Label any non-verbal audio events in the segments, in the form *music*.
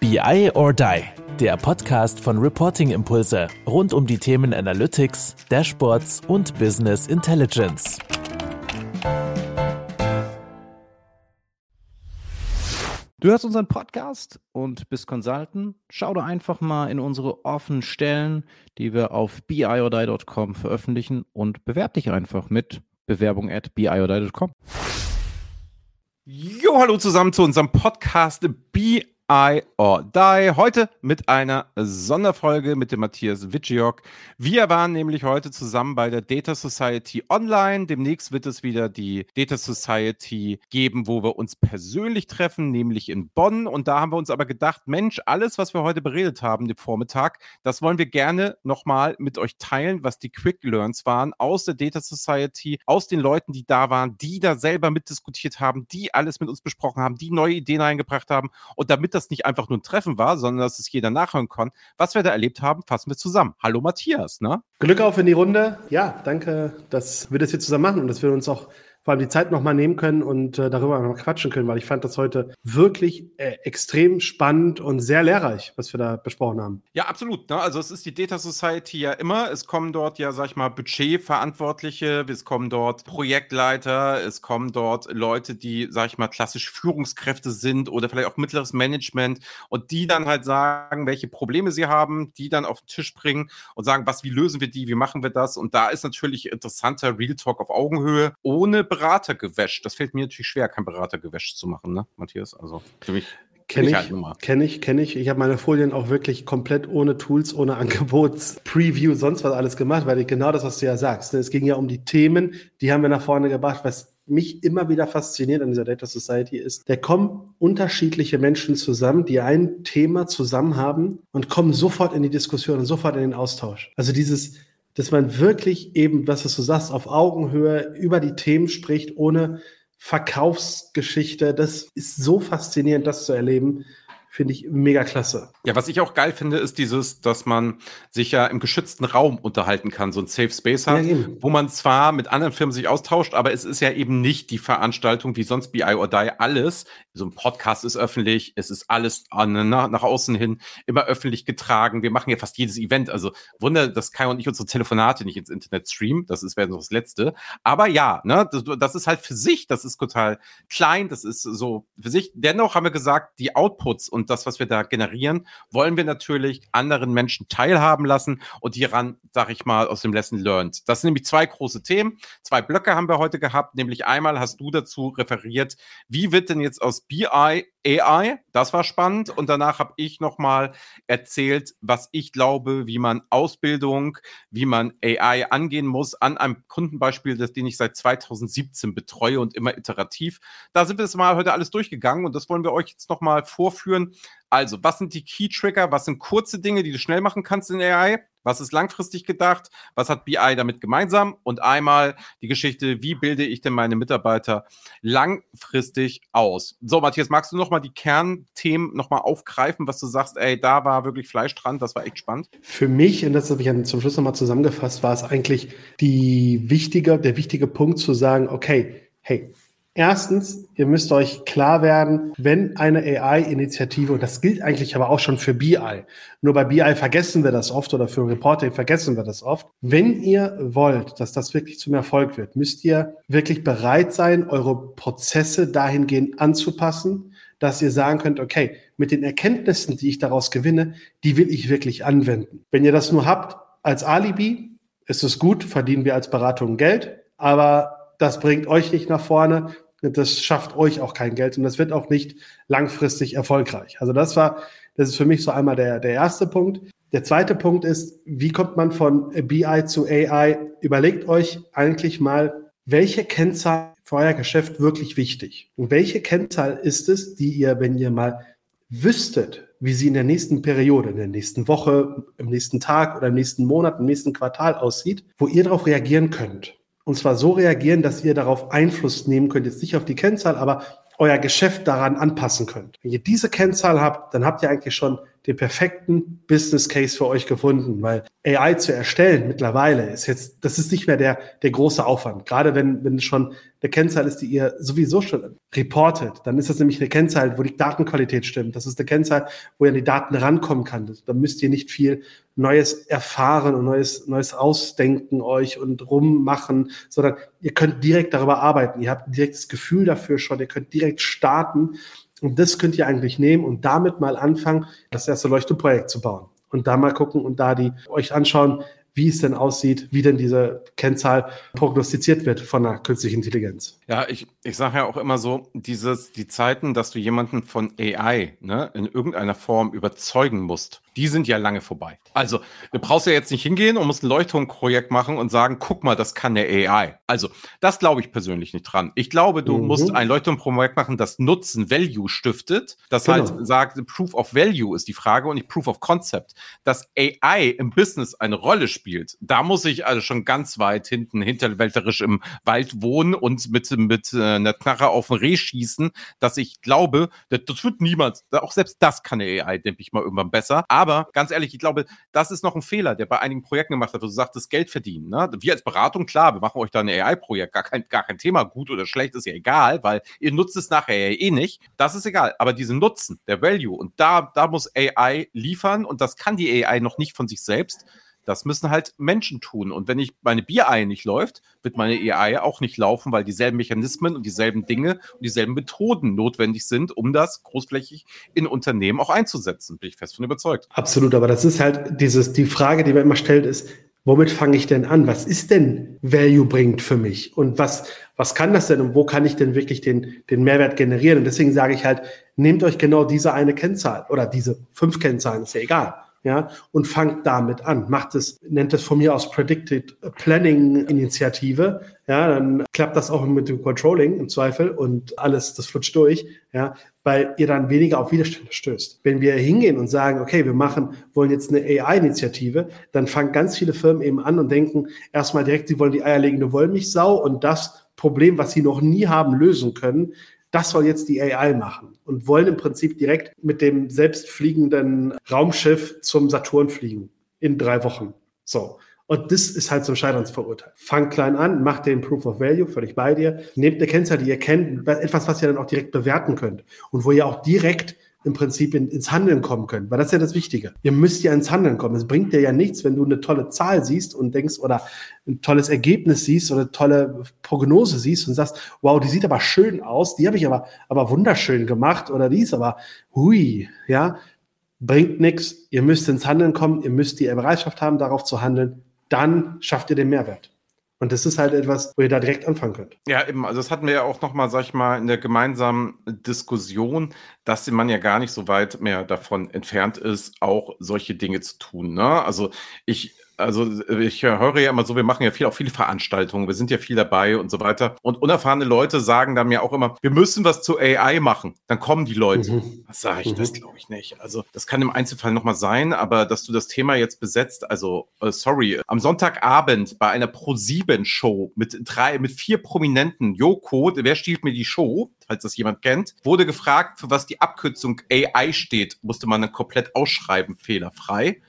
BI or Die, der Podcast von Reporting Impulse rund um die Themen Analytics, Dashboards und Business Intelligence. Du hörst unseren Podcast und bist Consultant? Schau doch einfach mal in unsere offenen Stellen, die wir auf biordie.com veröffentlichen und bewerb dich einfach mit Bewerbung at biordie.com. Jo, hallo zusammen zu unserem Podcast Be I or Die. Heute mit einer Sonderfolge mit dem Matthias Witschiok. Wir waren nämlich heute zusammen bei der Data Society Online. Demnächst wird es wieder die Data Society geben, wo wir uns persönlich treffen, nämlich in Bonn. Und da haben wir uns aber gedacht, Mensch, alles, was wir heute beredet haben, den Vormittag, das wollen wir gerne nochmal mit euch teilen, was die Quick Learns waren aus der Data Society, aus den Leuten, die da waren, die da selber mitdiskutiert haben, die alles mit uns besprochen haben, die neue Ideen eingebracht haben. Und damit das das nicht einfach nur ein Treffen war, sondern dass es jeder nachhören kann, was wir da erlebt haben, fassen wir zusammen. Hallo Matthias, ne? Glück auf in die Runde. Ja, danke, dass wir das hier zusammen machen und dass wir uns auch vor allem die Zeit nochmal nehmen können und äh, darüber noch quatschen können, weil ich fand das heute wirklich äh, extrem spannend und sehr lehrreich, was wir da besprochen haben. Ja, absolut. Ne? Also es ist die Data Society ja immer. Es kommen dort ja, sag ich mal, Budgetverantwortliche, es kommen dort Projektleiter, es kommen dort Leute, die, sag ich mal, klassisch Führungskräfte sind oder vielleicht auch mittleres Management und die dann halt sagen, welche Probleme sie haben, die dann auf den Tisch bringen und sagen, was, wie lösen wir die, wie machen wir das? Und da ist natürlich interessanter Real Talk auf Augenhöhe, ohne Beratergewäsch. Das fällt mir natürlich schwer, kein Beratergewäsch zu machen, ne, Matthias? Also für mich. Kenne ich, halt kenne ich, kenne ich. Ich habe meine Folien auch wirklich komplett ohne Tools, ohne Angebots, Preview, sonst was alles gemacht, weil ich genau das, was du ja sagst. Ne, es ging ja um die Themen, die haben wir nach vorne gebracht. Was mich immer wieder fasziniert an dieser Data Society ist, da kommen unterschiedliche Menschen zusammen, die ein Thema zusammen haben und kommen sofort in die Diskussion und sofort in den Austausch. Also dieses, dass man wirklich eben, was du sagst, auf Augenhöhe über die Themen spricht, ohne Verkaufsgeschichte. Das ist so faszinierend, das zu erleben. Finde ich mega klasse. Ja, was ich auch geil finde, ist dieses, dass man sich ja im geschützten Raum unterhalten kann, so ein Safe Space hat, ja, wo man zwar mit anderen Firmen sich austauscht, aber es ist ja eben nicht die Veranstaltung wie sonst BI or Die alles. So ein Podcast ist öffentlich, es ist alles an, nach, nach außen hin immer öffentlich getragen. Wir machen ja fast jedes Event. Also Wunder, dass Kai und ich unsere Telefonate nicht ins Internet streamen. Das ist wäre noch das Letzte. Aber ja, ne, das, das ist halt für sich, das ist total klein, das ist so für sich. Dennoch haben wir gesagt, die Outputs und das, was wir da generieren, wollen wir natürlich anderen Menschen teilhaben lassen und hieran, sag ich mal, aus dem Lesson Learned. Das sind nämlich zwei große Themen. Zwei Blöcke haben wir heute gehabt, nämlich einmal hast du dazu referiert, wie wird denn jetzt aus BI AI, das war spannend. Und danach habe ich nochmal erzählt, was ich glaube, wie man Ausbildung, wie man AI angehen muss, an einem Kundenbeispiel, das den ich seit 2017 betreue und immer iterativ. Da sind wir das mal heute alles durchgegangen und das wollen wir euch jetzt nochmal vorführen. Also, was sind die Key Trigger? Was sind kurze Dinge, die du schnell machen kannst in AI? Was ist langfristig gedacht? Was hat BI damit gemeinsam? Und einmal die Geschichte, wie bilde ich denn meine Mitarbeiter langfristig aus? So, Matthias, magst du nochmal die Kernthemen nochmal aufgreifen, was du sagst, ey, da war wirklich Fleisch dran, das war echt spannend? Für mich, und das habe ich zum Schluss nochmal zusammengefasst, war es eigentlich die wichtige, der wichtige Punkt zu sagen, okay, hey, Erstens, ihr müsst euch klar werden, wenn eine AI-Initiative, und das gilt eigentlich aber auch schon für BI, nur bei BI vergessen wir das oft oder für Reporting vergessen wir das oft. Wenn ihr wollt, dass das wirklich zum Erfolg wird, müsst ihr wirklich bereit sein, eure Prozesse dahingehend anzupassen, dass ihr sagen könnt, okay, mit den Erkenntnissen, die ich daraus gewinne, die will ich wirklich anwenden. Wenn ihr das nur habt als Alibi, ist es gut, verdienen wir als Beratung Geld, aber das bringt euch nicht nach vorne, das schafft euch auch kein Geld und das wird auch nicht langfristig erfolgreich. Also das war, das ist für mich so einmal der, der erste Punkt. Der zweite Punkt ist, wie kommt man von BI zu AI? Überlegt euch eigentlich mal, welche Kennzahl für euer Geschäft wirklich wichtig? Und welche Kennzahl ist es, die ihr, wenn ihr mal wüsstet, wie sie in der nächsten Periode, in der nächsten Woche, im nächsten Tag oder im nächsten Monat, im nächsten Quartal aussieht, wo ihr darauf reagieren könnt? Und zwar so reagieren, dass ihr darauf Einfluss nehmen könnt, jetzt nicht auf die Kennzahl, aber euer Geschäft daran anpassen könnt. Wenn ihr diese Kennzahl habt, dann habt ihr eigentlich schon den perfekten Business Case für euch gefunden, weil AI zu erstellen mittlerweile ist jetzt, das ist nicht mehr der, der große Aufwand. Gerade wenn, wenn es schon eine Kennzahl ist, die ihr sowieso schon reportet, dann ist das nämlich eine Kennzahl, wo die Datenqualität stimmt. Das ist eine Kennzahl, wo ihr an die Daten rankommen kann. Da müsst ihr nicht viel Neues erfahren und Neues, Neues ausdenken euch und rummachen, sondern ihr könnt direkt darüber arbeiten. Ihr habt ein direktes Gefühl dafür schon. Ihr könnt direkt starten und das könnt ihr eigentlich nehmen und damit mal anfangen, das erste Leuchtturmprojekt zu bauen. Und da mal gucken und da die euch anschauen, wie es denn aussieht, wie denn diese Kennzahl prognostiziert wird von der künstlichen Intelligenz. Ja, ich, ich sage ja auch immer so, dieses, die Zeiten, dass du jemanden von AI ne, in irgendeiner Form überzeugen musst, die sind ja lange vorbei. Also, du brauchst ja jetzt nicht hingehen und musst ein Leuchtturmprojekt machen und sagen, guck mal, das kann der AI. Also, das glaube ich persönlich nicht dran. Ich glaube, du mhm. musst ein Leuchtturmprojekt machen, das Nutzen, Value stiftet. Das genau. halt sagt, Proof of Value ist die Frage und nicht Proof of Concept. Dass AI im Business eine Rolle spielt, da muss ich also schon ganz weit hinten hinterwälterisch im Wald wohnen und mit, mit äh, einer Knarre auf ein Reh schießen, dass ich glaube, das, das wird niemals, auch selbst das kann der AI, denke ich mal, irgendwann besser. Aber aber ganz ehrlich, ich glaube, das ist noch ein Fehler, der bei einigen Projekten gemacht hat, wo du sagst, das Geld verdienen. Ne? Wir als Beratung, klar, wir machen euch da ein AI-Projekt, gar kein, gar kein Thema, gut oder schlecht, ist ja egal, weil ihr nutzt es nachher ja eh nicht. Das ist egal. Aber diesen Nutzen, der Value, und da, da muss AI liefern und das kann die AI noch nicht von sich selbst. Das müssen halt Menschen tun. Und wenn ich meine BI nicht läuft, wird meine AI auch nicht laufen, weil dieselben Mechanismen und dieselben Dinge und dieselben Methoden notwendig sind, um das großflächig in Unternehmen auch einzusetzen. Bin ich fest von überzeugt. Absolut, aber das ist halt dieses, die Frage, die man immer stellt, ist, womit fange ich denn an? Was ist denn Value bringt für mich? Und was, was kann das denn? Und wo kann ich denn wirklich den, den Mehrwert generieren? Und deswegen sage ich halt, nehmt euch genau diese eine Kennzahl oder diese fünf Kennzahlen, ist ja egal ja, und fangt damit an. Macht es, nennt es von mir aus Predicted Planning Initiative, ja, dann klappt das auch mit dem Controlling im Zweifel und alles, das flutscht durch, ja, weil ihr dann weniger auf Widerstände stößt. Wenn wir hingehen und sagen, okay, wir machen, wollen jetzt eine AI-Initiative, dann fangen ganz viele Firmen eben an und denken erstmal direkt, sie wollen die eierlegende Wollmilchsau und das Problem, was sie noch nie haben lösen können, das soll jetzt die AI machen und wollen im Prinzip direkt mit dem selbstfliegenden Raumschiff zum Saturn fliegen in drei Wochen. So. Und das ist halt zum Scheitern verurteilt. Fangt klein an, macht den Proof of Value, völlig bei dir. Nehmt eine Kennzahl, die ihr kennt, etwas, was ihr dann auch direkt bewerten könnt und wo ihr auch direkt im Prinzip in, ins Handeln kommen können, weil das ist ja das Wichtige. Ihr müsst ja ins Handeln kommen. Es bringt dir ja nichts, wenn du eine tolle Zahl siehst und denkst oder ein tolles Ergebnis siehst oder eine tolle Prognose siehst und sagst, wow, die sieht aber schön aus, die habe ich aber, aber wunderschön gemacht oder die ist aber, hui, ja, bringt nichts. Ihr müsst ins Handeln kommen, ihr müsst die Bereitschaft haben, darauf zu handeln. Dann schafft ihr den Mehrwert. Und das ist halt etwas, wo ihr da direkt anfangen könnt. Ja, eben, also das hatten wir ja auch nochmal, sag ich mal, in der gemeinsamen Diskussion, dass man ja gar nicht so weit mehr davon entfernt ist, auch solche Dinge zu tun. Ne? Also ich also ich höre ja immer so, wir machen ja viel, auch viele Veranstaltungen, wir sind ja viel dabei und so weiter. Und unerfahrene Leute sagen dann mir auch immer, wir müssen was zu AI machen. Dann kommen die Leute. Mhm. Was sage ich? Mhm. Das glaube ich nicht. Also das kann im Einzelfall nochmal sein, aber dass du das Thema jetzt besetzt, also uh, sorry, am Sonntagabend bei einer Pro-7-Show mit drei, mit vier Prominenten, Joko, wer stiehlt mir die Show? falls das jemand kennt, wurde gefragt, für was die Abkürzung AI steht, musste man dann komplett ausschreiben, fehlerfrei.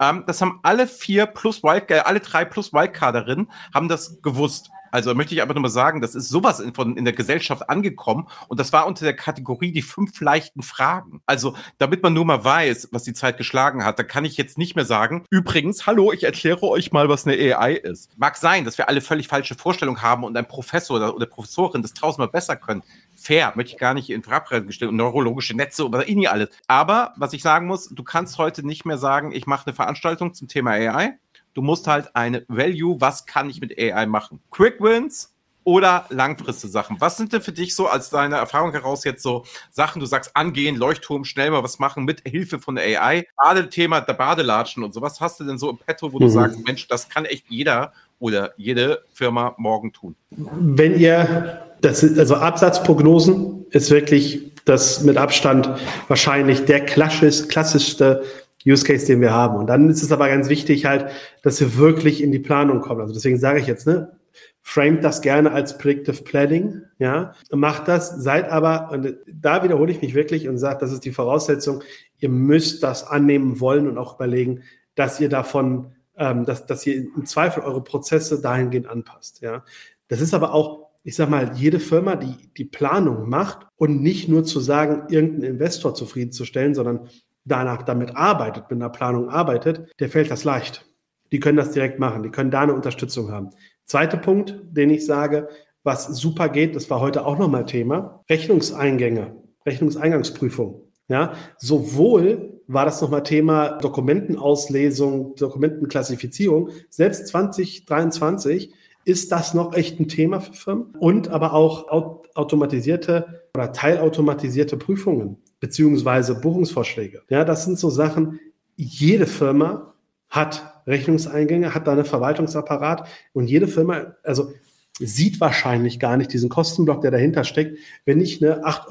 Ähm, das haben alle vier plus Wild, äh, alle drei plus Wildcarderinnen haben das gewusst. Also möchte ich einfach nur mal sagen, das ist sowas in, von, in der Gesellschaft angekommen und das war unter der Kategorie die fünf leichten Fragen. Also, damit man nur mal weiß, was die Zeit geschlagen hat, da kann ich jetzt nicht mehr sagen, übrigens, hallo, ich erkläre euch mal, was eine AI ist. Mag sein, dass wir alle völlig falsche Vorstellungen haben und ein Professor oder, oder Professorin das tausendmal besser können fair, möchte ich gar nicht in Frage gestellt und neurologische Netze oder nie alles. Aber was ich sagen muss, du kannst heute nicht mehr sagen, ich mache eine Veranstaltung zum Thema AI. Du musst halt eine Value, was kann ich mit AI machen? Quick Wins oder langfristige Sachen. Was sind denn für dich so als deine Erfahrung heraus jetzt so Sachen, du sagst angehen, Leuchtturm, schnell mal was machen mit Hilfe von der AI? Gerade Thema der Badelatschen und so. Was hast du denn so im Petto, wo mhm. du sagst, Mensch, das kann echt jeder oder jede Firma morgen tun? Wenn ihr das ist, also Absatzprognosen ist wirklich das mit Abstand wahrscheinlich der klassisch, klassischste Use Case, den wir haben. Und dann ist es aber ganz wichtig halt, dass wir wirklich in die Planung kommen. Also deswegen sage ich jetzt, ne, framet das gerne als Predictive Planning, ja, macht das, seid aber, und da wiederhole ich mich wirklich und sage, das ist die Voraussetzung, ihr müsst das annehmen wollen und auch überlegen, dass ihr davon, ähm, dass, dass ihr im Zweifel eure Prozesse dahingehend anpasst, ja. Das ist aber auch, ich sag mal, jede Firma, die die Planung macht und nicht nur zu sagen, irgendeinen Investor zufriedenzustellen, sondern danach damit arbeitet, mit einer Planung arbeitet, der fällt das leicht. Die können das direkt machen, die können da eine Unterstützung haben. Zweiter Punkt, den ich sage, was super geht, das war heute auch nochmal Thema, Rechnungseingänge, Rechnungseingangsprüfung. Ja, sowohl war das nochmal Thema Dokumentenauslesung, Dokumentenklassifizierung, selbst 2023 ist das noch echt ein Thema für Firmen und aber auch automatisierte oder teilautomatisierte Prüfungen beziehungsweise Buchungsvorschläge. Ja, das sind so Sachen, jede Firma hat Rechnungseingänge, hat da einen Verwaltungsapparat und jede Firma, also sieht wahrscheinlich gar nicht diesen Kostenblock, der dahinter steckt, wenn ich eine 8,53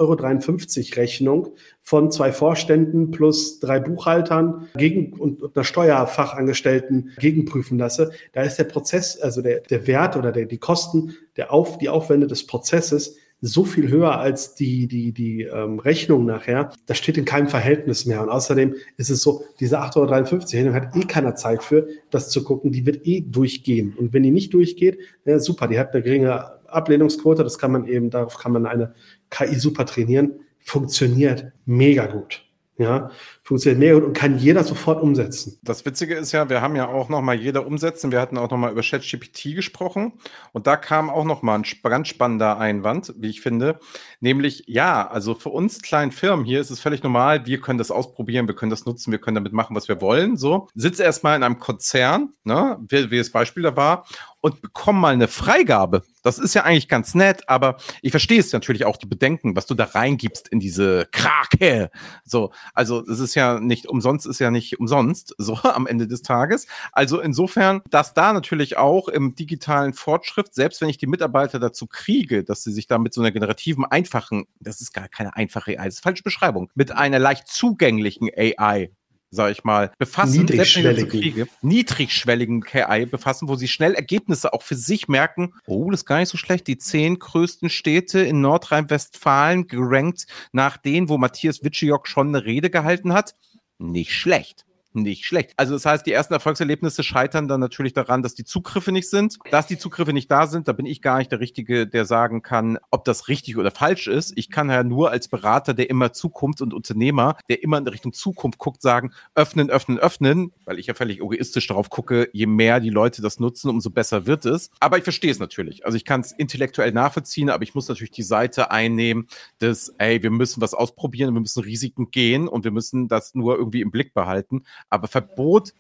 Euro Rechnung von zwei Vorständen plus drei Buchhaltern gegen und, einer Steuerfachangestellten gegenprüfen lasse. Da ist der Prozess, also der, der Wert oder der, die Kosten, der Auf, die Aufwände des Prozesses so viel höher als die, die, die ähm, Rechnung nachher. Das steht in keinem Verhältnis mehr. Und außerdem ist es so, diese 8,53 Euro hat eh keiner Zeit für, das zu gucken. Die wird eh durchgehen. Und wenn die nicht durchgeht, ja, super, die hat eine geringe Ablehnungsquote. Das kann man eben, darauf kann man eine KI super trainieren. Funktioniert mega gut. Ja, funktioniert mega gut und kann jeder sofort umsetzen. Das Witzige ist ja, wir haben ja auch noch mal jeder umsetzen. Wir hatten auch noch mal über ChatGPT gesprochen und da kam auch noch mal ein ganz spannender Einwand, wie ich finde, nämlich ja, also für uns kleinen Firmen hier ist es völlig normal, wir können das ausprobieren, wir können das nutzen, wir können damit machen, was wir wollen. So, sitze erstmal in einem Konzern, ne, wie, wie das Beispiel da war und bekomme mal eine Freigabe. Das ist ja eigentlich ganz nett, aber ich verstehe es natürlich auch die Bedenken, was du da reingibst in diese Krake. So, also es ist ja nicht umsonst, ist ja nicht umsonst, so *laughs* am Ende des Tages. Also insofern, dass da natürlich auch im digitalen Fortschritt, selbst wenn ich die Mitarbeiter dazu kriege, dass sie sich da mit so einer generativen, einfachen, das ist gar keine einfache AI, das ist falsche Beschreibung, mit einer leicht zugänglichen AI sag ich mal, befassen, niedrigschwelligen. niedrigschwelligen KI befassen, wo sie schnell Ergebnisse auch für sich merken, oh, das ist gar nicht so schlecht, die zehn größten Städte in Nordrhein-Westfalen gerankt nach denen, wo Matthias Witschiok schon eine Rede gehalten hat. Nicht schlecht nicht schlecht. Also das heißt, die ersten Erfolgserlebnisse scheitern dann natürlich daran, dass die Zugriffe nicht sind. Dass die Zugriffe nicht da sind, da bin ich gar nicht der Richtige, der sagen kann, ob das richtig oder falsch ist. Ich kann ja nur als Berater, der immer Zukunft und Unternehmer, der immer in Richtung Zukunft guckt, sagen, öffnen, öffnen, öffnen, weil ich ja völlig egoistisch darauf gucke, je mehr die Leute das nutzen, umso besser wird es. Aber ich verstehe es natürlich. Also ich kann es intellektuell nachvollziehen, aber ich muss natürlich die Seite einnehmen, dass, ey, wir müssen was ausprobieren, wir müssen Risiken gehen und wir müssen das nur irgendwie im Blick behalten. Aber Verbot,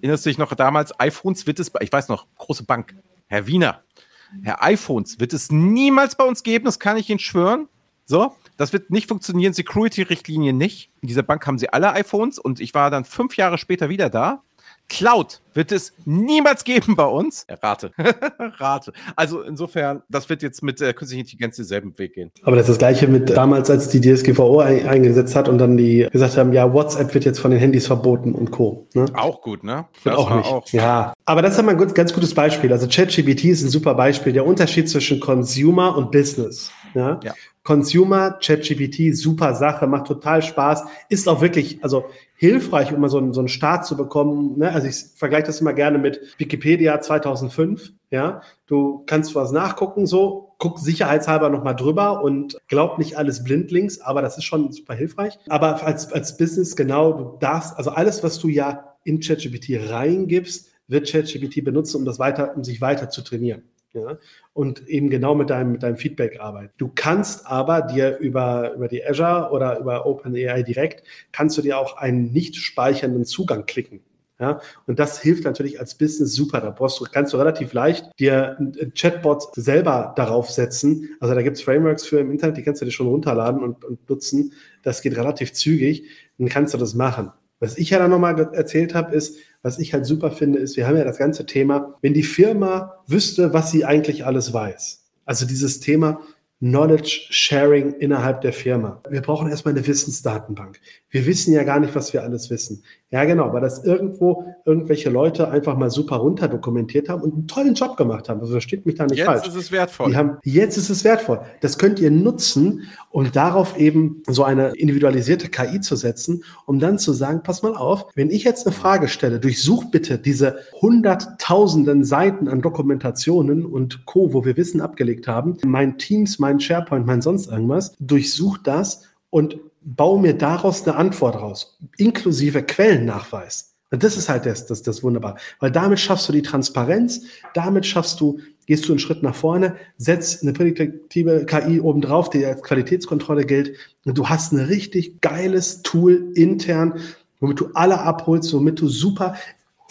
erinnert sich noch damals, iPhones wird es, ich weiß noch, große Bank, Herr Wiener, Herr iPhones wird es niemals bei uns geben, das kann ich Ihnen schwören. So, das wird nicht funktionieren, Security-Richtlinie nicht. In dieser Bank haben sie alle iPhones und ich war dann fünf Jahre später wieder da Cloud wird es niemals geben bei uns. Rate. *laughs* Rate. Also insofern, das wird jetzt mit äh, künstlicher Intelligenz denselben Weg gehen. Aber das ist das Gleiche mit damals, als die DSGVO ein, eingesetzt hat und dann die gesagt haben, ja, WhatsApp wird jetzt von den Handys verboten und Co. Ne? Auch gut, ne? Das auch nicht. Auch. Ja. Aber das ist mal ein ganz, ganz gutes Beispiel. Also ChatGPT ist ein super Beispiel. Der Unterschied zwischen Consumer und Business. Ja. ja. Consumer, ChatGPT, super Sache, macht total Spaß, ist auch wirklich, also hilfreich, um mal so einen, so einen Start zu bekommen. Ne? Also ich vergleiche das immer gerne mit Wikipedia 2005. Ja, du kannst was nachgucken, so guck sicherheitshalber nochmal drüber und glaub nicht alles blindlings, aber das ist schon super hilfreich. Aber als, als Business genau, du darfst, also alles, was du ja in ChatGPT reingibst, wird ChatGPT benutzen, um das weiter, um sich weiter zu trainieren ja, und eben genau mit deinem, mit deinem Feedback arbeiten. Du kannst aber dir über, über die Azure oder über OpenAI direkt, kannst du dir auch einen nicht speichernden Zugang klicken. Ja, und das hilft natürlich als Business super. Da brauchst du, kannst du relativ leicht dir ein Chatbot selber darauf setzen. Also da gibt es Frameworks für im Internet, die kannst du dir schon runterladen und, und nutzen. Das geht relativ zügig. Dann kannst du das machen. Was ich ja dann nochmal erzählt habe, ist, was ich halt super finde, ist, wir haben ja das ganze Thema, wenn die Firma wüsste, was sie eigentlich alles weiß. Also dieses Thema, Knowledge Sharing innerhalb der Firma. Wir brauchen erstmal eine Wissensdatenbank. Wir wissen ja gar nicht, was wir alles wissen. Ja, genau, weil das irgendwo irgendwelche Leute einfach mal super runter dokumentiert haben und einen tollen Job gemacht haben. Also versteht mich da nicht jetzt falsch. Jetzt ist es wertvoll. Die haben, jetzt ist es wertvoll. Das könnt ihr nutzen, um darauf eben so eine individualisierte KI zu setzen, um dann zu sagen, pass mal auf, wenn ich jetzt eine Frage stelle, durchsuch bitte diese hunderttausenden Seiten an Dokumentationen und Co., wo wir Wissen abgelegt haben, mein Teams, mein SharePoint, mein sonst irgendwas, durchsuch das und baue mir daraus eine Antwort raus, inklusive Quellennachweis. Und das ist halt das, das, das wunderbar. Weil damit schaffst du die Transparenz, damit schaffst du, gehst du einen Schritt nach vorne, setzt eine prädiktive KI obendrauf, die als Qualitätskontrolle gilt. Und du hast ein richtig geiles Tool intern, womit du alle abholst, womit du super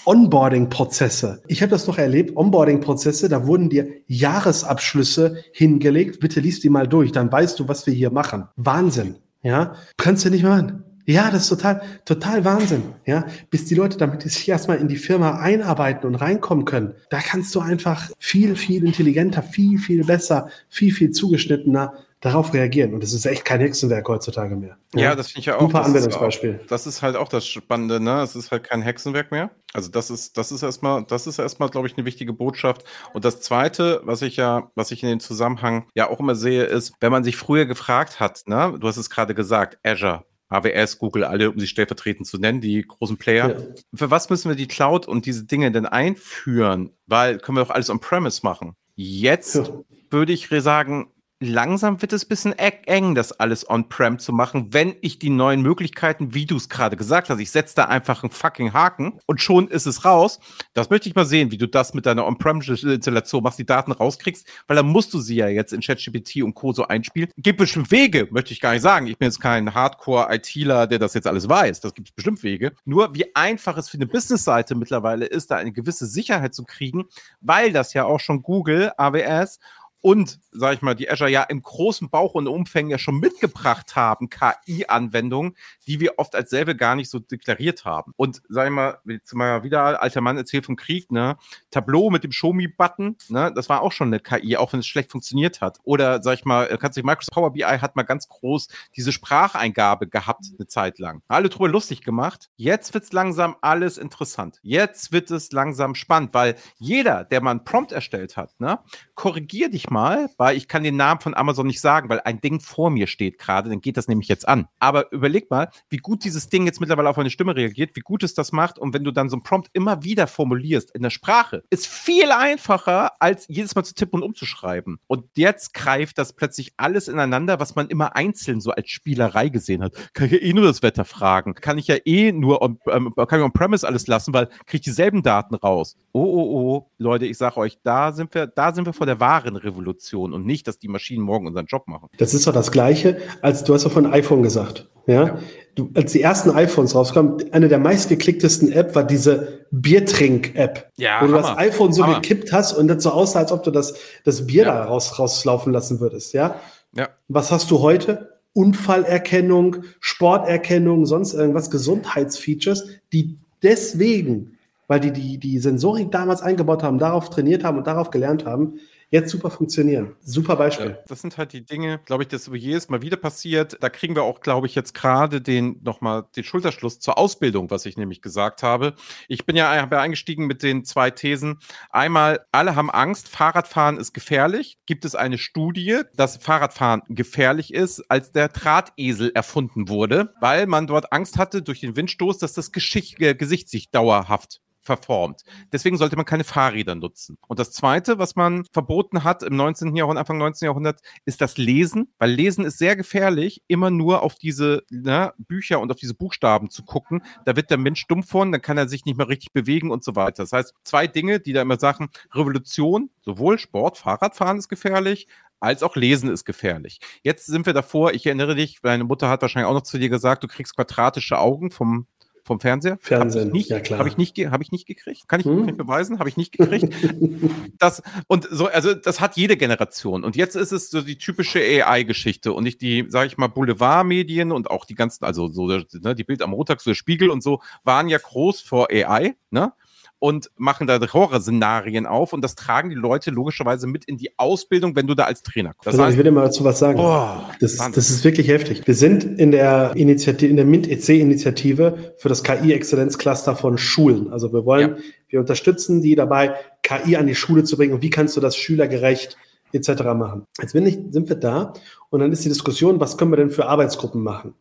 Onboarding-Prozesse. Ich habe das noch erlebt, Onboarding-Prozesse, da wurden dir Jahresabschlüsse hingelegt. Bitte liest die mal durch, dann weißt du, was wir hier machen. Wahnsinn. Ja, kannst du nicht machen. Ja, das ist total, total Wahnsinn. Ja, bis die Leute damit sich erstmal in die Firma einarbeiten und reinkommen können. Da kannst du einfach viel, viel intelligenter, viel, viel besser, viel, viel zugeschnittener darauf reagieren. Und das ist echt kein Hexenwerk heutzutage mehr. Ja, ja das finde ich ja auch. Super das Anwendungsbeispiel. Ist auch, das ist halt auch das Spannende, ne? Es ist halt kein Hexenwerk mehr. Also das ist, das ist erstmal, das ist erstmal, glaube ich, eine wichtige Botschaft. Und das zweite, was ich ja, was ich in dem Zusammenhang ja auch immer sehe, ist, wenn man sich früher gefragt hat, ne, du hast es gerade gesagt, Azure, AWS, Google, alle, um sie stellvertretend zu nennen, die großen Player. Ja. Für was müssen wir die Cloud und diese Dinge denn einführen? Weil können wir doch alles on-premise machen. Jetzt ja. würde ich sagen, langsam wird es ein bisschen eng, das alles on-prem zu machen, wenn ich die neuen Möglichkeiten, wie du es gerade gesagt hast, ich setze da einfach einen fucking Haken und schon ist es raus. Das möchte ich mal sehen, wie du das mit deiner On-Prem-Installation machst, die Daten rauskriegst, weil dann musst du sie ja jetzt in ChatGPT und Co. so einspielen. Gibt bestimmt Wege, möchte ich gar nicht sagen. Ich bin jetzt kein Hardcore-ITler, der das jetzt alles weiß. Das gibt es bestimmt Wege. Nur wie einfach es für eine Business-Seite mittlerweile ist, da eine gewisse Sicherheit zu kriegen, weil das ja auch schon Google, AWS und, sage ich mal, die Azure ja im großen Bauch und Umfang ja schon mitgebracht haben, KI-Anwendungen, die wir oft als selber gar nicht so deklariert haben. Und, sage ich mal, jetzt mal wieder, alter Mann erzählt vom Krieg, ne, Tableau mit dem Show-Me-Button, ne, das war auch schon eine KI, auch wenn es schlecht funktioniert hat. Oder, sag ich mal, kannst du Microsoft Power BI hat mal ganz groß diese Spracheingabe gehabt, eine Zeit lang. Alle drüber lustig gemacht. Jetzt wird's langsam alles interessant. Jetzt wird es langsam spannend, weil jeder, der mal einen Prompt erstellt hat, ne, korrigier dich mal mal, weil ich kann den Namen von Amazon nicht sagen, weil ein Ding vor mir steht gerade, dann geht das nämlich jetzt an. Aber überleg mal, wie gut dieses Ding jetzt mittlerweile auf eine Stimme reagiert, wie gut es das macht und wenn du dann so ein Prompt immer wieder formulierst in der Sprache, ist viel einfacher, als jedes Mal zu tippen und umzuschreiben. Und jetzt greift das plötzlich alles ineinander, was man immer einzeln so als Spielerei gesehen hat. Kann ich ja eh nur das Wetter fragen. Kann ich ja eh nur on, ähm, kann ich on-premise alles lassen, weil kriege ich dieselben Daten raus. Oh, oh, oh, Leute, ich sag euch, da sind wir, da sind wir vor der wahren Revolution. Revolution und nicht, dass die Maschinen morgen unseren Job machen. Das ist doch das Gleiche, als du hast ja von iPhone gesagt. Ja? ja. Du, als die ersten iPhones rauskamen, eine der meistgeklicktesten App war diese Biertrink-App. Ja, wo du das iPhone so Hammer. gekippt hast und das so aussah, als ob du das, das Bier ja. da raus, rauslaufen lassen würdest. Ja? ja. Was hast du heute? Unfallerkennung, Sporterkennung, sonst irgendwas, Gesundheitsfeatures, die deswegen, weil die, die die Sensorik damals eingebaut haben, darauf trainiert haben und darauf gelernt haben, jetzt super funktionieren. Super Beispiel. Ja, das sind halt die Dinge, glaube ich, das jedes Mal wieder passiert. Da kriegen wir auch, glaube ich, jetzt gerade den nochmal den Schulterschluss zur Ausbildung, was ich nämlich gesagt habe. Ich bin ja eingestiegen mit den zwei Thesen. Einmal, alle haben Angst, Fahrradfahren ist gefährlich. Gibt es eine Studie, dass Fahrradfahren gefährlich ist, als der Drahtesel erfunden wurde, weil man dort Angst hatte durch den Windstoß, dass das Geschicht, äh, Gesicht sich dauerhaft verformt. Deswegen sollte man keine Fahrräder nutzen. Und das Zweite, was man verboten hat im 19. Jahrhundert, Anfang 19. Jahrhundert, ist das Lesen, weil Lesen ist sehr gefährlich, immer nur auf diese ne, Bücher und auf diese Buchstaben zu gucken. Da wird der Mensch dumm von, dann kann er sich nicht mehr richtig bewegen und so weiter. Das heißt, zwei Dinge, die da immer sagen, Revolution, sowohl Sport, Fahrradfahren ist gefährlich, als auch Lesen ist gefährlich. Jetzt sind wir davor, ich erinnere dich, deine Mutter hat wahrscheinlich auch noch zu dir gesagt, du kriegst quadratische Augen vom vom Fernseher. Fernsehen, hab ich nicht, ja klar. Habe ich nicht, habe ich nicht gekriegt. Kann ich hm? nicht beweisen, habe ich nicht gekriegt. *laughs* das und so, also das hat jede Generation. Und jetzt ist es so die typische AI-Geschichte und nicht die, sage ich mal, Boulevardmedien und auch die ganzen, also so ne, die Bild am Montag, so der Spiegel und so waren ja groß vor AI, ne? Und machen da Horrorszenarien auf und das tragen die Leute logischerweise mit in die Ausbildung, wenn du da als Trainer kommst. Das also, heißt, ich würde mal dazu was sagen. Oh, das, das, ist wirklich heftig. Wir sind in der Initiative, in der MINT-EC-Initiative für das KI-Exzellenzcluster von Schulen. Also wir wollen, ja. wir unterstützen die dabei, KI an die Schule zu bringen und wie kannst du das schülergerecht etc. machen. Jetzt bin ich, sind wir da und dann ist die Diskussion, was können wir denn für Arbeitsgruppen machen?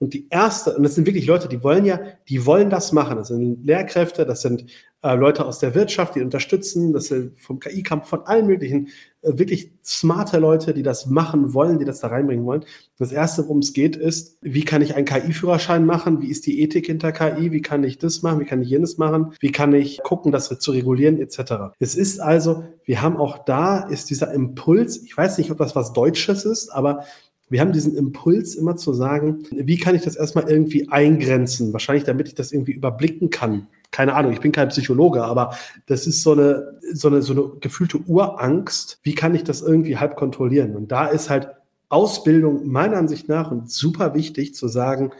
Und die erste, und das sind wirklich Leute, die wollen ja, die wollen das machen. Das sind Lehrkräfte, das sind äh, Leute aus der Wirtschaft, die unterstützen, das sind vom KI-Kampf, von allen möglichen, äh, wirklich smarte Leute, die das machen wollen, die das da reinbringen wollen. Das erste, worum es geht, ist, wie kann ich einen KI-Führerschein machen? Wie ist die Ethik hinter KI? Wie kann ich das machen? Wie kann ich jenes machen? Wie kann ich gucken, das zu regulieren, etc. Es ist also, wir haben auch da, ist dieser Impuls, ich weiß nicht, ob das was Deutsches ist, aber wir haben diesen Impuls immer zu sagen, wie kann ich das erstmal irgendwie eingrenzen? Wahrscheinlich, damit ich das irgendwie überblicken kann. Keine Ahnung, ich bin kein Psychologe, aber das ist so eine, so eine, so eine gefühlte Urangst. Wie kann ich das irgendwie halb kontrollieren? Und da ist halt Ausbildung meiner Ansicht nach und super wichtig zu sagen,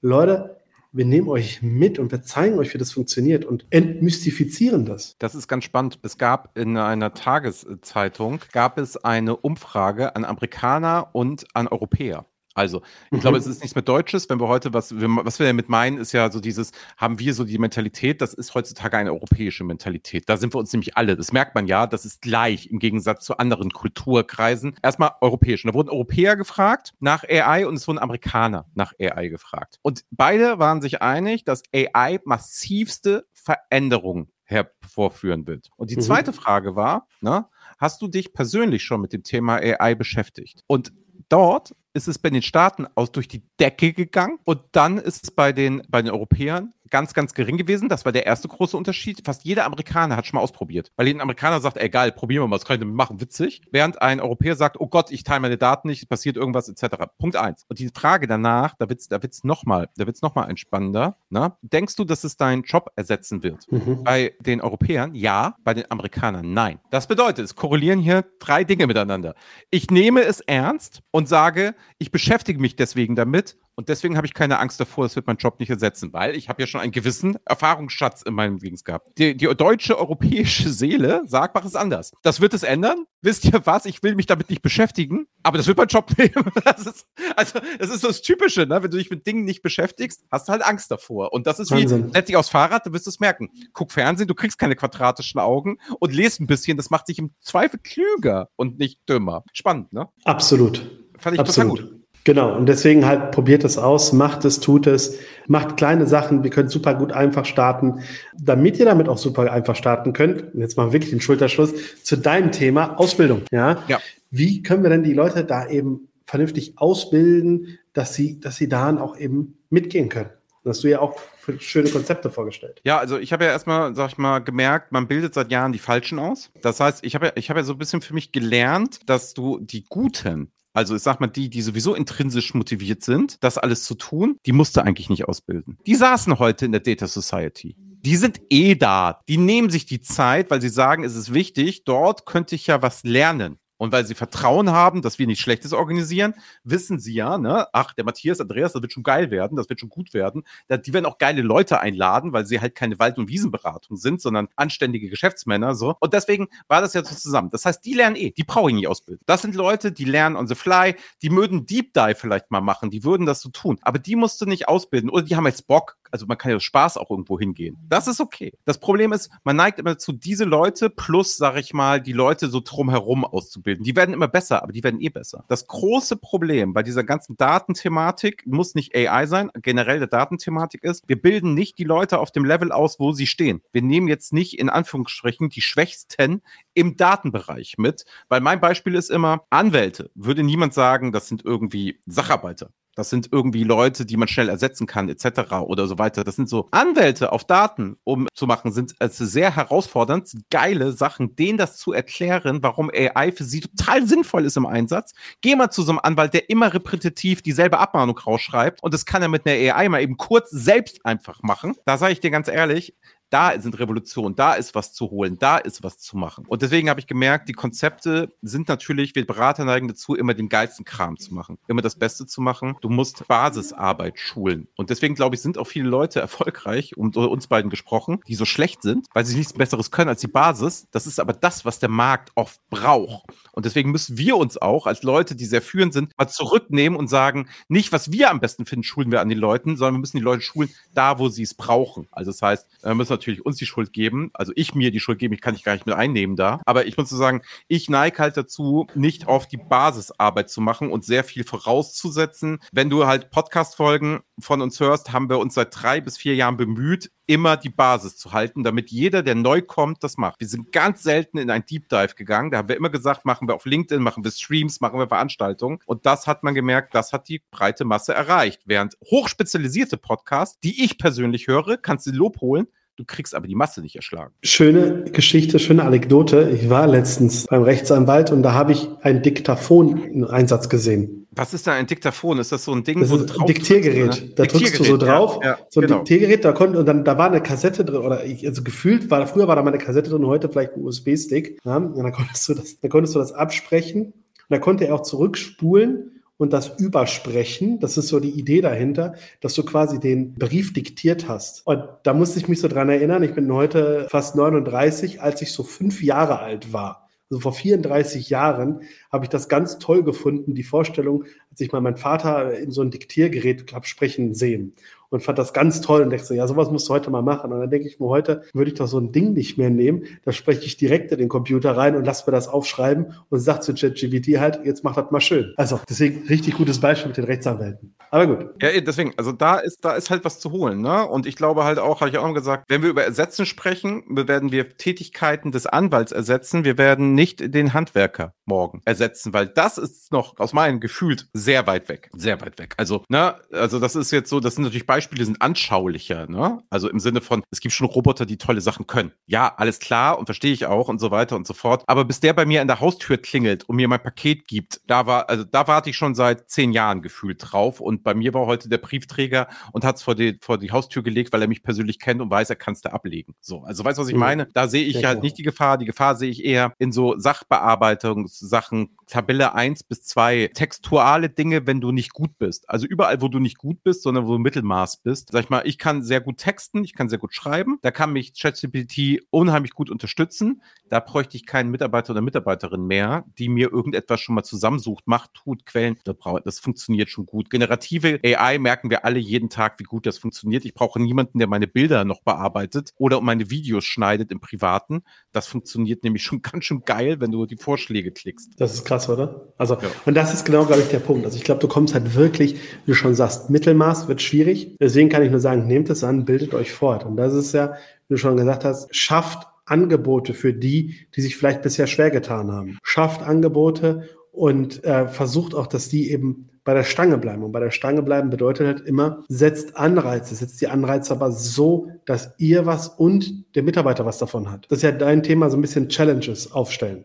Leute, wir nehmen euch mit und wir zeigen euch, wie das funktioniert und entmystifizieren das. Das ist ganz spannend. Es gab in einer Tageszeitung, gab es eine Umfrage an Amerikaner und an Europäer. Also, ich mhm. glaube, es ist nichts mehr Deutsches. Wenn wir heute, was wir, was wir damit meinen, ist ja so dieses, haben wir so die Mentalität, das ist heutzutage eine europäische Mentalität. Da sind wir uns nämlich alle. Das merkt man ja, das ist gleich im Gegensatz zu anderen Kulturkreisen. Erstmal europäisch. Und da wurden Europäer gefragt nach AI und es wurden Amerikaner nach AI gefragt. Und beide waren sich einig, dass AI massivste Veränderungen hervorführen wird. Und die mhm. zweite Frage war, ne, hast du dich persönlich schon mit dem Thema AI beschäftigt? Und dort ist es bei den Staaten aus durch die Decke gegangen und dann ist es bei den, bei den Europäern ganz, ganz gering gewesen. Das war der erste große Unterschied. Fast jeder Amerikaner hat schon mal ausprobiert. Weil ein Amerikaner sagt, egal, probieren wir mal, was können wir machen, witzig. Während ein Europäer sagt, oh Gott, ich teile meine Daten nicht, es passiert irgendwas, etc. Punkt eins. Und die Frage danach, da wird's, da wird's nochmal, da wird's nochmal entspannender. Ne? Denkst du, dass es deinen Job ersetzen wird? Mhm. Bei den Europäern ja, bei den Amerikanern nein. Das bedeutet, es korrelieren hier drei Dinge miteinander. Ich nehme es ernst und sage, ich beschäftige mich deswegen damit und deswegen habe ich keine Angst davor, das wird mein Job nicht ersetzen, weil ich habe ja schon einen gewissen Erfahrungsschatz in meinem Dings gehabt. Die, die deutsche europäische Seele sagt, mach es anders. Das wird es ändern. Wisst ihr was? Ich will mich damit nicht beschäftigen, aber das wird mein Job *laughs* nehmen. Das ist, also, das ist so das Typische, ne? Wenn du dich mit Dingen nicht beschäftigst, hast du halt Angst davor. Und das ist Wahnsinn. wie, setz dich aufs Fahrrad, du wirst es merken. Guck Fernsehen, du kriegst keine quadratischen Augen und lest ein bisschen. Das macht dich im Zweifel klüger und nicht dümmer. Spannend, ne? Absolut. Fand ich Absolut. total gut. Genau, und deswegen halt probiert es aus, macht es, tut es, macht kleine Sachen, wir können super gut einfach starten, damit ihr damit auch super einfach starten könnt. Und jetzt machen wir wirklich den Schulterschluss zu deinem Thema Ausbildung. Ja? ja. Wie können wir denn die Leute da eben vernünftig ausbilden, dass sie, dass sie daran auch eben mitgehen können? Das hast du ja auch schöne Konzepte vorgestellt. Ja, also ich habe ja erstmal, sag ich mal, gemerkt, man bildet seit Jahren die Falschen aus. Das heißt, ich habe ja, ich habe ja so ein bisschen für mich gelernt, dass du die Guten also ich sag mal, die, die sowieso intrinsisch motiviert sind, das alles zu tun, die musste eigentlich nicht ausbilden. Die saßen heute in der Data Society. Die sind eh da. Die nehmen sich die Zeit, weil sie sagen, es ist wichtig, dort könnte ich ja was lernen. Und weil sie Vertrauen haben, dass wir nichts Schlechtes organisieren, wissen sie ja, ne, ach, der Matthias, Andreas, das wird schon geil werden, das wird schon gut werden. Die werden auch geile Leute einladen, weil sie halt keine Wald- und Wiesenberatung sind, sondern anständige Geschäftsmänner, so. Und deswegen war das ja so zusammen. Das heißt, die lernen eh, die brauche ich nicht ausbilden. Das sind Leute, die lernen on the fly, die mögen Deep Dive vielleicht mal machen, die würden das so tun. Aber die musst du nicht ausbilden. Oder die haben jetzt Bock, also man kann ja Spaß auch irgendwo hingehen. Das ist okay. Das Problem ist, man neigt immer zu diese Leute plus, sag ich mal, die Leute so drumherum auszubilden. Die werden immer besser, aber die werden eh besser. Das große Problem bei dieser ganzen Datenthematik muss nicht AI sein, generell der Datenthematik ist, wir bilden nicht die Leute auf dem Level aus, wo sie stehen. Wir nehmen jetzt nicht in Anführungsstrichen die Schwächsten im Datenbereich mit, weil mein Beispiel ist immer, Anwälte würde niemand sagen, das sind irgendwie Sacharbeiter. Das sind irgendwie Leute, die man schnell ersetzen kann, etc. oder so weiter. Das sind so Anwälte auf Daten, um zu machen, sind also sehr herausfordernd, geile Sachen, denen das zu erklären, warum AI für sie total sinnvoll ist im Einsatz. Geh mal zu so einem Anwalt, der immer repetitiv dieselbe Abmahnung rausschreibt und das kann er mit einer AI mal eben kurz selbst einfach machen. Da sage ich dir ganz ehrlich, Da sind Revolutionen, da ist was zu holen, da ist was zu machen. Und deswegen habe ich gemerkt, die Konzepte sind natürlich, wir Berater neigen dazu, immer den geilsten Kram zu machen, immer das Beste zu machen. Du musst Basisarbeit schulen. Und deswegen, glaube ich, sind auch viele Leute erfolgreich, um uns beiden gesprochen, die so schlecht sind, weil sie nichts Besseres können als die Basis. Das ist aber das, was der Markt oft braucht. Und deswegen müssen wir uns auch als Leute, die sehr führend sind, mal zurücknehmen und sagen, nicht, was wir am besten finden, schulen wir an die Leuten, sondern wir müssen die Leute schulen, da, wo sie es brauchen. Also das heißt, wir müssen natürlich uns die Schuld geben. Also ich mir die Schuld geben, ich kann ich gar nicht mit einnehmen da. Aber ich muss so sagen, ich neige halt dazu, nicht auf die Basisarbeit zu machen und sehr viel vorauszusetzen. Wenn du halt Podcast-Folgen von uns hörst, haben wir uns seit drei bis vier Jahren bemüht, immer die Basis zu halten, damit jeder, der neu kommt, das macht. Wir sind ganz selten in ein Deep Dive gegangen. Da haben wir immer gesagt, machen wir auf LinkedIn, machen wir Streams, machen wir Veranstaltungen. Und das hat man gemerkt, das hat die breite Masse erreicht. Während hochspezialisierte Podcasts, die ich persönlich höre, kannst du Lob holen, Du kriegst aber die Masse nicht erschlagen. Schöne Geschichte, schöne Anekdote. Ich war letztens beim Rechtsanwalt und da habe ich ein Diktaphon in Einsatz gesehen. Was ist da ein Diktaphon? Ist das so ein Ding, das ist ein Diktiergerät. Drückst, da drückst du so drauf. Ja, ja, so ein genau. Diktiergerät, da konnte, und dann da war eine Kassette drin, oder ich, also gefühlt war, früher war da mal eine Kassette drin, heute vielleicht ein USB-Stick. Ja, und dann konntest du das, dann konntest du das absprechen. Und da konnte er auch zurückspulen und das Übersprechen, das ist so die Idee dahinter, dass du quasi den Brief diktiert hast. Und da musste ich mich so dran erinnern, ich bin heute fast 39, als ich so fünf Jahre alt war. Also vor 34 Jahren habe ich das ganz toll gefunden, die Vorstellung, als ich mal meinen Vater in so ein Diktiergerät habe sprechen sehen und fand das ganz toll und dachte so, ja, sowas musst du heute mal machen. Und dann denke ich mir heute, würde ich doch so ein Ding nicht mehr nehmen. Da spreche ich direkt in den Computer rein und lasse mir das aufschreiben und sage zu ChatGPT halt, jetzt mach das mal schön. Also deswegen richtig gutes Beispiel mit den Rechtsanwälten. Aber gut. Ja, deswegen, also da ist, da ist halt was zu holen, ne? Und ich glaube halt auch, habe ich auch noch gesagt, wenn wir über Ersetzen sprechen, werden wir Tätigkeiten des Anwalts ersetzen. Wir werden nicht den Handwerker morgen ersetzen, weil das ist noch aus meinem Gefühl sehr weit weg. Sehr weit weg. Also, ne, also das ist jetzt so, das sind natürlich Beispiele, sind anschaulicher, ne? Also im Sinne von, es gibt schon Roboter, die tolle Sachen können. Ja, alles klar und verstehe ich auch und so weiter und so fort. Aber bis der bei mir an der Haustür klingelt und mir mein Paket gibt, da war, also da warte ich schon seit zehn Jahren gefühlt drauf und bei mir war heute der Briefträger und hat es vor die, vor die Haustür gelegt, weil er mich persönlich kennt und weiß, er kann es da ablegen. So, also weißt du, was ich meine? Da sehe ich halt nicht die Gefahr. Die Gefahr sehe ich eher in so Sachbearbeitungssachen, Tabelle 1 bis 2, textuale Dinge, wenn du nicht gut bist. Also überall, wo du nicht gut bist, sondern wo du Mittelmaß bist. Sag ich mal, ich kann sehr gut texten, ich kann sehr gut schreiben. Da kann mich ChatGPT unheimlich gut unterstützen. Da bräuchte ich keinen Mitarbeiter oder Mitarbeiterin mehr, die mir irgendetwas schon mal zusammensucht, macht, tut, Quellen. Das funktioniert schon gut. Generative AI merken wir alle jeden Tag, wie gut das funktioniert. Ich brauche niemanden, der meine Bilder noch bearbeitet oder meine Videos schneidet im Privaten. Das funktioniert nämlich schon *laughs* ganz schön geil, wenn du die Vorschläge klickst. Das ist krass, oder? Also, ja. und das ist genau, glaube ich, der Punkt. Also ich glaube, du kommst halt wirklich, wie du schon sagst, Mittelmaß wird schwierig. Deswegen kann ich nur sagen, nehmt es an, bildet euch fort. Und das ist ja, wie du schon gesagt hast, schafft Angebote für die, die sich vielleicht bisher schwer getan haben. Schafft Angebote und äh, versucht auch, dass die eben bei der Stange bleiben. Und bei der Stange bleiben bedeutet halt immer, setzt Anreize, setzt die Anreize aber so, dass ihr was und der Mitarbeiter was davon hat. Das ist ja dein Thema, so ein bisschen Challenges aufstellen.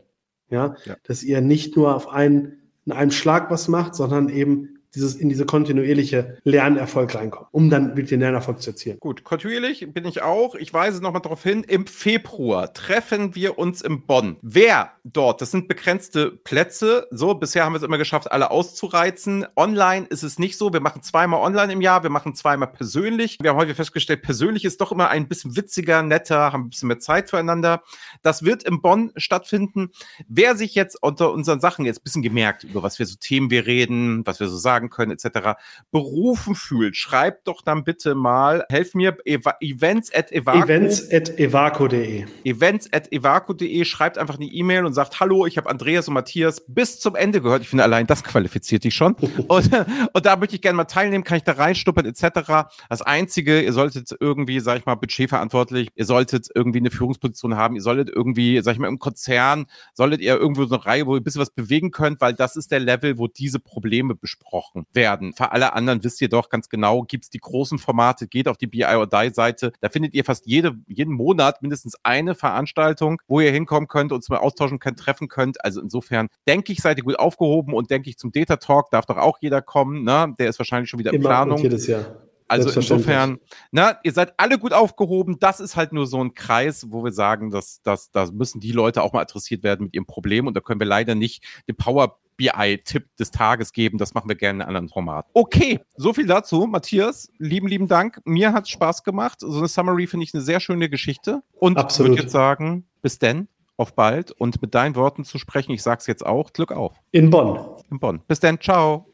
Ja, ja. dass ihr nicht nur auf einen, in einem Schlag was macht, sondern eben dieses, in diese kontinuierliche Lernerfolg reinkommen, um dann wirklich den Lernerfolg zu erzielen. Gut, kontinuierlich bin ich auch. Ich weise nochmal darauf hin, im Februar treffen wir uns in Bonn. Wer dort, das sind begrenzte Plätze, so, bisher haben wir es immer geschafft, alle auszureizen. Online ist es nicht so. Wir machen zweimal online im Jahr, wir machen zweimal persönlich. Wir haben heute festgestellt, persönlich ist doch immer ein bisschen witziger, netter, haben ein bisschen mehr Zeit füreinander. Das wird in Bonn stattfinden. Wer sich jetzt unter unseren Sachen jetzt ein bisschen gemerkt, über was wir so Themen wir reden, was wir so sagen, sagen können, etc., berufen fühlt, schreibt doch dann bitte mal, helf mir, Eva events at evaco. Events at evaco.de. Events at evaco.de, schreibt einfach eine E-Mail und sagt, hallo, ich habe Andreas und Matthias bis zum Ende gehört. Ich finde, allein das qualifiziert dich schon. *laughs* und, und da möchte ich gerne mal teilnehmen, kann ich da reinstuppern, etc. Das Einzige, ihr solltet irgendwie, sag ich mal, budgetverantwortlich, ihr solltet irgendwie eine Führungsposition haben, ihr solltet irgendwie, sag ich mal, im Konzern, solltet ihr irgendwo so eine Reihe, wo ihr ein bisschen was bewegen könnt, weil das ist der Level, wo diese Probleme besprochen besprochen werden. Für alle anderen wisst ihr doch ganz genau, gibt es die großen Formate, geht auf die BI or Die Seite. Da findet ihr fast jede, jeden Monat mindestens eine Veranstaltung, wo ihr hinkommen könnt und mal austauschen könnt, treffen könnt. Also insofern denke ich, seid ihr gut aufgehoben und denke ich zum Data Talk darf doch auch jeder kommen. Ne? Der ist wahrscheinlich schon wieder in Immer Planung. jedes Jahr. Also insofern, na, ihr seid alle gut aufgehoben. Das ist halt nur so ein Kreis, wo wir sagen, dass, dass, da müssen die Leute auch mal adressiert werden mit ihrem Problem. Und da können wir leider nicht den Power BI-Tipp des Tages geben. Das machen wir gerne in einem anderen Format. Okay, so viel dazu. Matthias, lieben, lieben Dank. Mir hat es Spaß gemacht. So eine Summary finde ich eine sehr schöne Geschichte. Und ich würde jetzt sagen, bis denn, auf bald. Und mit deinen Worten zu sprechen, ich sage es jetzt auch, Glück auf. In Bonn. In Bonn. Bis denn, ciao.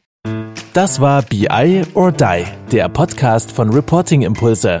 Das war BI or Die, der Podcast von Reporting Impulse.